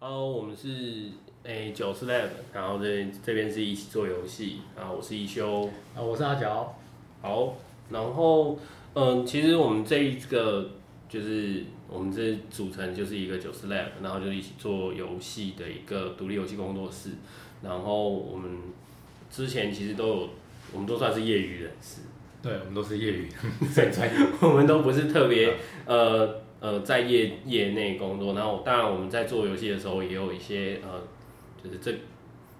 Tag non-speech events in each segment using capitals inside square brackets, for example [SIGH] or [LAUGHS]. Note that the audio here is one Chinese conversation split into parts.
Hello，我们是诶九四 Lab，然后这这边是一起做游戏，然后我是一休，啊，我是阿角。好，然后嗯，其实我们这一个就是我们这组成就是一个九四 Lab，然后就一起做游戏的一个独立游戏工作室，然后我们之前其实都有，我们都算是业余人士，对，我们都是业余，很专业。我们都不是特别呃呃在业业内工作，然后当然我们在做游戏的时候也有一些呃，就是这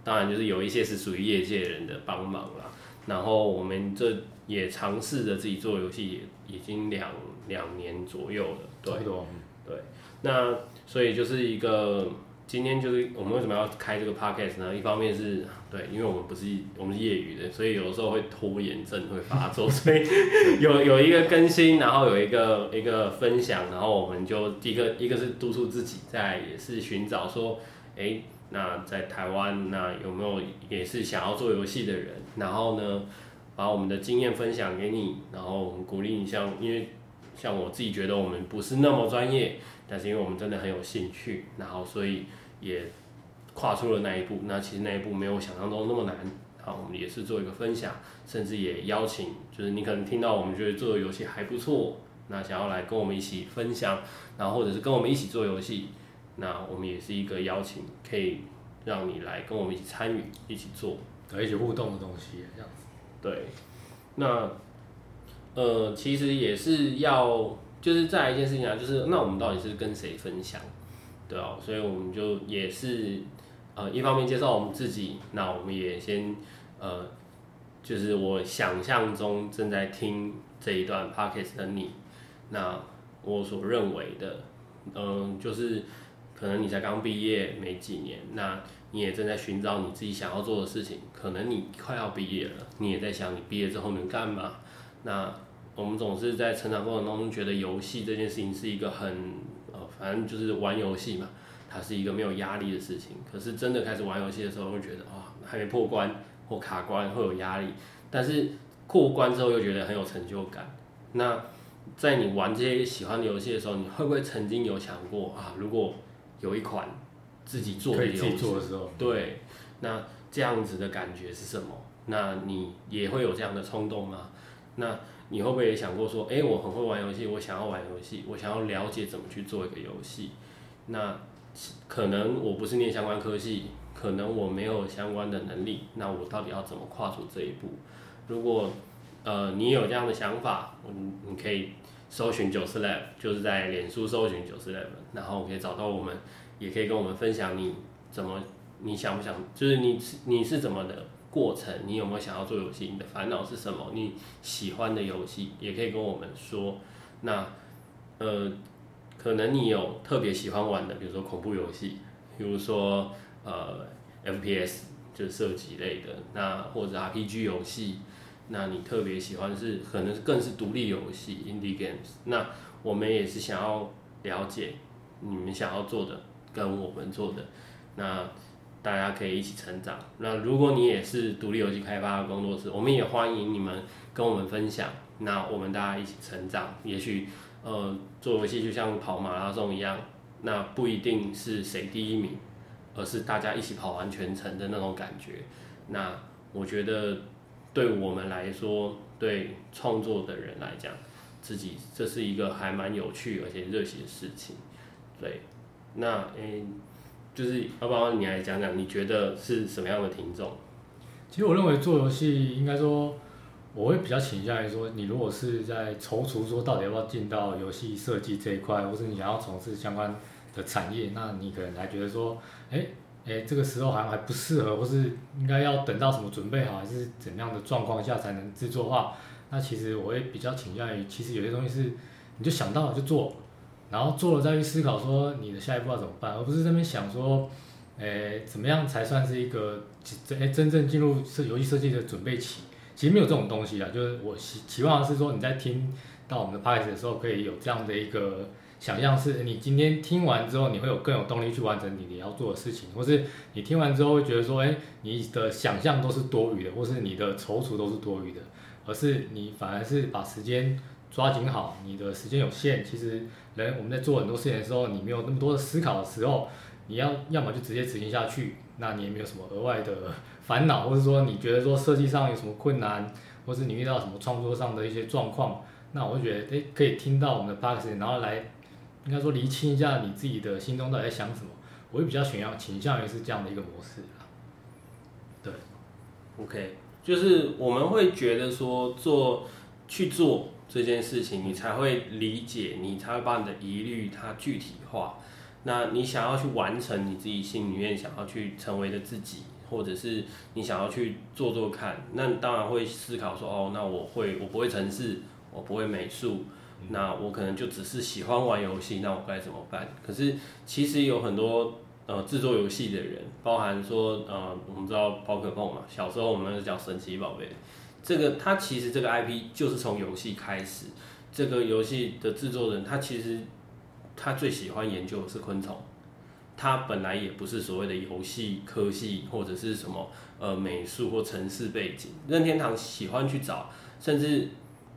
当然就是有一些是属于业界人的帮忙啦，然后我们这也尝试着自己做游戏，也已经两两年左右了，对。对，那所以就是一个今天就是我们为什么要开这个 podcast 呢？一方面是对，因为我们不是我们是业余的，所以有的时候会拖延症会发作，[LAUGHS] 所以有有一个更新，然后有一个一个分享，然后我们就第一个一个是督促自己，在也是寻找说，哎，那在台湾那有没有也是想要做游戏的人，然后呢，把我们的经验分享给你，然后我们鼓励你像因为。像我自己觉得我们不是那么专业，但是因为我们真的很有兴趣，然后所以也跨出了那一步。那其实那一步没有想象中那么难。好，我们也是做一个分享，甚至也邀请，就是你可能听到我们觉得做的游戏还不错，那想要来跟我们一起分享，然后或者是跟我们一起做游戏，那我们也是一个邀请，可以让你来跟我们一起参与，一起做。有一起互动的东西，这样子。对，那呃，其实也是要，就是再来一件事情啊，就是那我们到底是跟谁分享，对啊，所以我们就也是呃，一方面介绍我们自己，那我们也先呃，就是我想象中正在听这一段 podcast 的你，那我所认为的，嗯、就是可能你才刚毕业没几年，那你也正在寻找你自己想要做的事情，可能你快要毕业了，你也在想你毕业之后能干嘛。那我们总是在成长过程当中觉得游戏这件事情是一个很呃，反正就是玩游戏嘛，它是一个没有压力的事情。可是真的开始玩游戏的时候，会觉得啊、还没破关或卡关会有压力，但是过关之后又觉得很有成就感。那在你玩这些喜欢的游戏的时候，你会不会曾经有想过啊，如果有一款自己做的游戏可以自己，做的时候，对，那这样子的感觉是什么？那你也会有这样的冲动吗？那你会不会也想过说，哎、我很会玩游戏，我想要玩游戏，我想要了解怎么去做一个游戏？那可能我不是念相关科系，可能我没有相关的能力，那我到底要怎么跨出这一步？如果呃你有这样的想法，你你可以搜寻九四 lab，就是在脸书搜寻九四 lab，然后可以找到我们，也可以跟我们分享你怎么你想不想，就是你你是怎么的过程，你有没有想要做游戏，你的烦恼是什么，你喜欢的游戏也可以跟我们说。那呃，可能你有特别喜欢玩的，比如说恐怖游戏，比如说呃 FPS 就是射击类的，那或者 RPG 游戏，那你特别喜欢是可能更是独立游戏 indie games。那我们也是想要了解你们想要做的跟我们做的，那大家可以一起成长。那如果你也是独立游戏开发的工作室，我们也欢迎你们跟我们分享。那我们大家一起成长，也许呃做游戏就像跑马拉松一样，那不一定是谁第一名，而是大家一起跑完全程的那种感觉。那我觉得对我们来说，对创作的人来讲，自己这是一个还蛮有趣而且热血的事情。对，那诶、就是要不然你来讲讲，你觉得是什么样的听众？其实我认为做游戏应该说，我会比较倾向于说，你如果是在踌躇说到底要不要进到游戏设计这一块，或是你想要从事相关的产业，那你可能还觉得说，哎、哎、这个时候好像还不适合，或是应该要等到什么准备好，还是怎样的状况下才能制作化，那其实我会比较倾向于，其实有些东西是你就想到了就做，然后做了再去思考说你的下一步要怎么办，而不是这边想说，诶、怎么样才算是一个真诶真正进入设游戏设计的准备期？其实没有这种东西啊，就是我期期望的是说你在听到我们的 p o d c a s 的时候，可以有这样的一个想象，是你今天听完之后，你会有更有动力去完成你你要做的事情，或是你听完之后会觉得说，哎、你的想象都是多余的，或是你的踌躇都是多余的，而是你反而是把时间抓紧好，你的时间有限，其实人我们在做很多事情的时候，你没有那么多的思考的时候，你要要么就直接执行下去，那你也没有什么额外的烦恼，或者说你觉得说设计上有什么困难，或是你遇到什么创作上的一些状况，那我就觉得诶可以听到我们的 p o d c a s 然后来应该说厘清一下你自己的心中到底在想什么。我会比较倾向倾向于是这样的一个模式。对，OK，就是我们会觉得说做去做这件事情，你才会理解，你才会把你的疑虑它具体化。那你想要去完成你自己心里面想要去成为的自己，或者是你想要去做做看，那当然会思考说，哦，那我会我不会程式，我不会美术，那我可能就只是喜欢玩游戏，那我该怎么办？可是其实有很多呃制作游戏的人，包含说呃我们知道宝可梦嘛，小时候我们是叫神奇宝贝，这个他其实这个 IP 就是从游戏开始，这个游戏的制作人他其实。他最喜欢研究的是昆虫，他本来也不是所谓的游戏科系或者是什么呃美术或城市背景。任天堂喜欢去找，甚至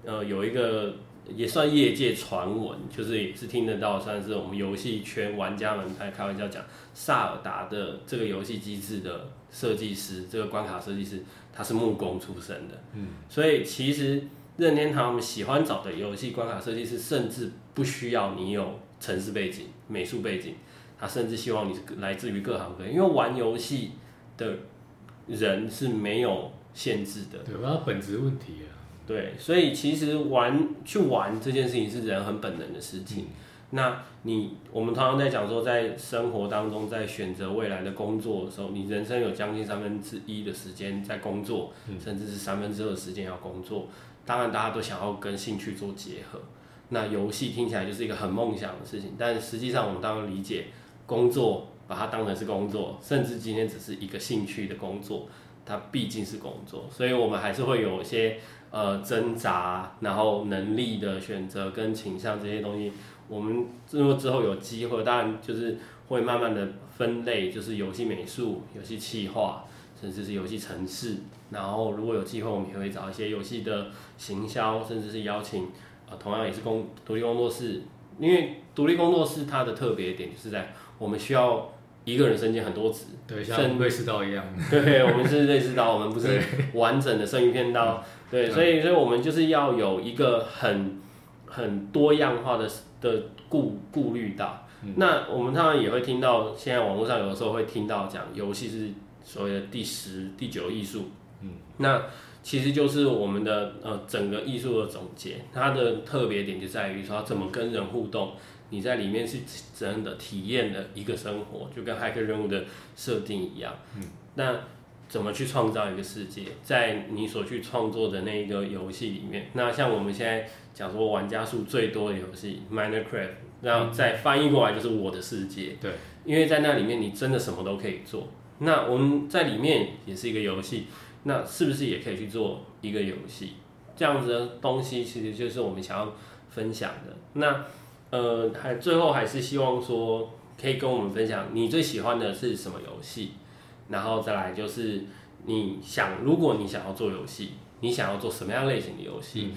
呃有一个也算业界传闻，就是也是听得到，算是我们游戏圈玩家们在开玩笑讲，萨尔达的这个游戏机制的设计师，这个关卡设计师，他是木工出身的。嗯，所以其实任天堂我们喜欢找的游戏关卡设计师，甚至不需要你有。城市背景、美术背景，他甚至希望你是来自于各行各业，因为玩游戏的人是没有限制的。对，那本质问题啊。对，所以其实玩去玩这件事情是人很本能的事情。那你我们常常在讲说，在生活当中，在选择未来的工作的时候，你人生有将近三分之一的时间在工作，甚至是三分之二的时间要工作。当然，大家都想要跟兴趣做结合。那游戏听起来就是一个很梦想的事情，但实际上我们当然理解，工作把它当成是工作，甚至今天只是一个兴趣的工作，它毕竟是工作，所以我们还是会有一些呃挣扎，然后能力的选择跟倾向这些东西，我们如果之后有机会，当然就是会慢慢的分类，就是游戏美术、游戏企划，甚至是游戏城市，然后如果有机会，我们也会找一些游戏的行销，甚至是邀请。同样也是工独立工作室，因为独立工作室它的特别点就是在我们需要一个人身兼很多职，对，像瑞士刀一样。[LAUGHS] 对，我们是瑞士刀，我们不是完整的生鱼片刀。对，所以，所以我们就是要有一个很很多样化的的顾顾虑到。那我们当然也会听到，现在网络上有的时候会听到讲游戏是所谓的第十、第九艺术。嗯，那。其实就是我们的呃整个艺术的总结，它的特别点就在于说怎么跟人互动，你在里面是真的体验了一个生活，就跟骇客任务的设定一样。嗯，那怎么去创造一个世界，在你所去创作的那个游戏里面？那像我们现在讲说玩家数最多的游戏《Minecraft》，然后再翻译过来就是我的世界。对，因为在那里面你真的什么都可以做。那我们在里面也是一个游戏。那是不是也可以去做一个游戏？这样子的东西其实就是我们想要分享的。那呃，还最后还是希望说，可以跟我们分享你最喜欢的是什么游戏，然后再来就是你想，如果你想要做游戏，你想要做什么样类型的游戏，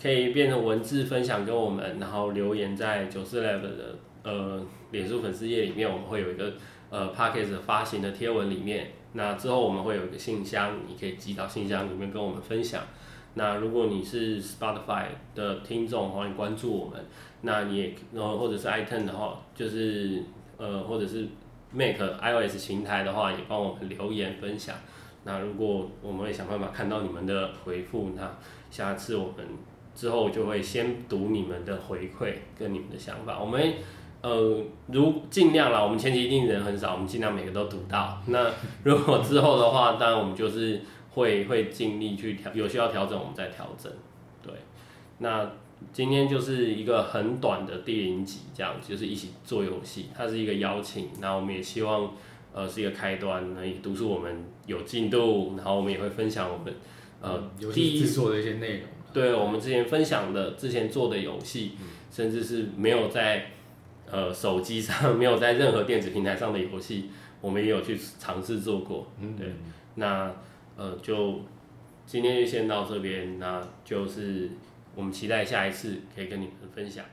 可以变成文字分享给我们，然后留言在九四 level 的呃脸书粉丝页里面，我们会有一个呃 p a c k a g e 发行的贴文里面。那之后我们会有一个信箱，你可以寄到信箱里面跟我们分享。那如果你是 Spotify 的听众，欢迎关注我们。那你也然后或者是 iTunes 的话，就是呃或者是 Mac iOS 平台的话，也帮我们留言分享。那如果我们会想办法看到你们的回复，那下次我们之后就会先读你们的回馈跟你们的想法。我们。呃，如尽量啦，我们前期一定人很少，我们尽量每个都读到。那如果之后的话，当然我们就是会会尽力去调，有需要调整我们再调整。对，那今天就是一个很短的第零集，这样就是一起做游戏，它是一个邀请。那我们也希望呃是一个开端，那也督促我们有进度，然后我们也会分享我们呃游戏制作的一些内容。对，我们之前分享的之前做的游戏，甚至是没有在。呃，手机上 [LAUGHS] 没有在任何电子平台上的游戏，我们也有去尝试做过。嗯，对。那呃，就今天就先到这边，那就是我们期待下一次可以跟你们分享。